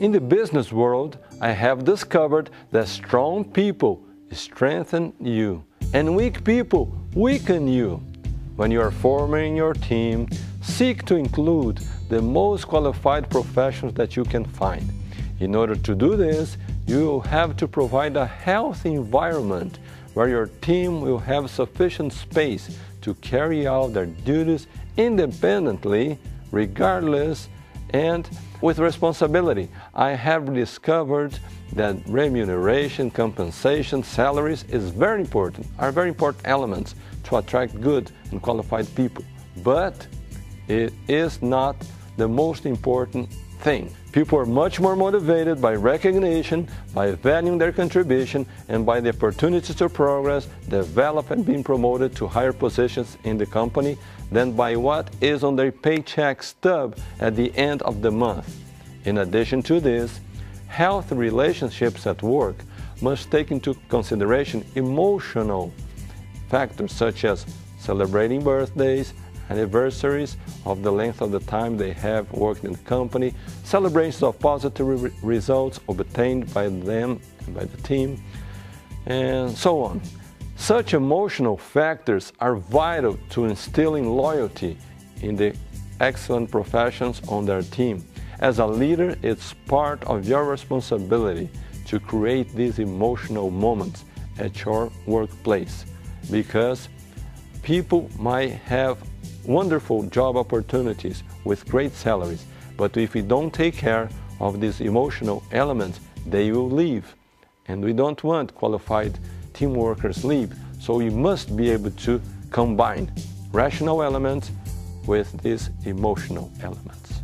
In the business world, I have discovered that strong people strengthen you and weak people weaken you. When you are forming your team, seek to include the most qualified professionals that you can find. In order to do this, you will have to provide a healthy environment where your team will have sufficient space to carry out their duties independently, regardless, and with responsibility. I have discovered that remuneration, compensation, salaries is very important, are very important elements to attract good and qualified people. But it is not the most important thing. People are much more motivated by recognition, by valuing their contribution, and by the opportunities to progress, develop, and being promoted to higher positions in the company than by what is on their paycheck stub at the end of the month. In addition to this, healthy relationships at work must take into consideration emotional factors such as celebrating birthdays, anniversaries of the length of the time they have worked in the company, celebrations of positive re results obtained by them and by the team, and so on. Such emotional factors are vital to instilling loyalty in the excellent professions on their team. As a leader, it's part of your responsibility to create these emotional moments at your workplace because people might have wonderful job opportunities with great salaries, but if we don't take care of these emotional elements, they will leave. And we don't want qualified team workers leave, so we must be able to combine rational elements with these emotional elements.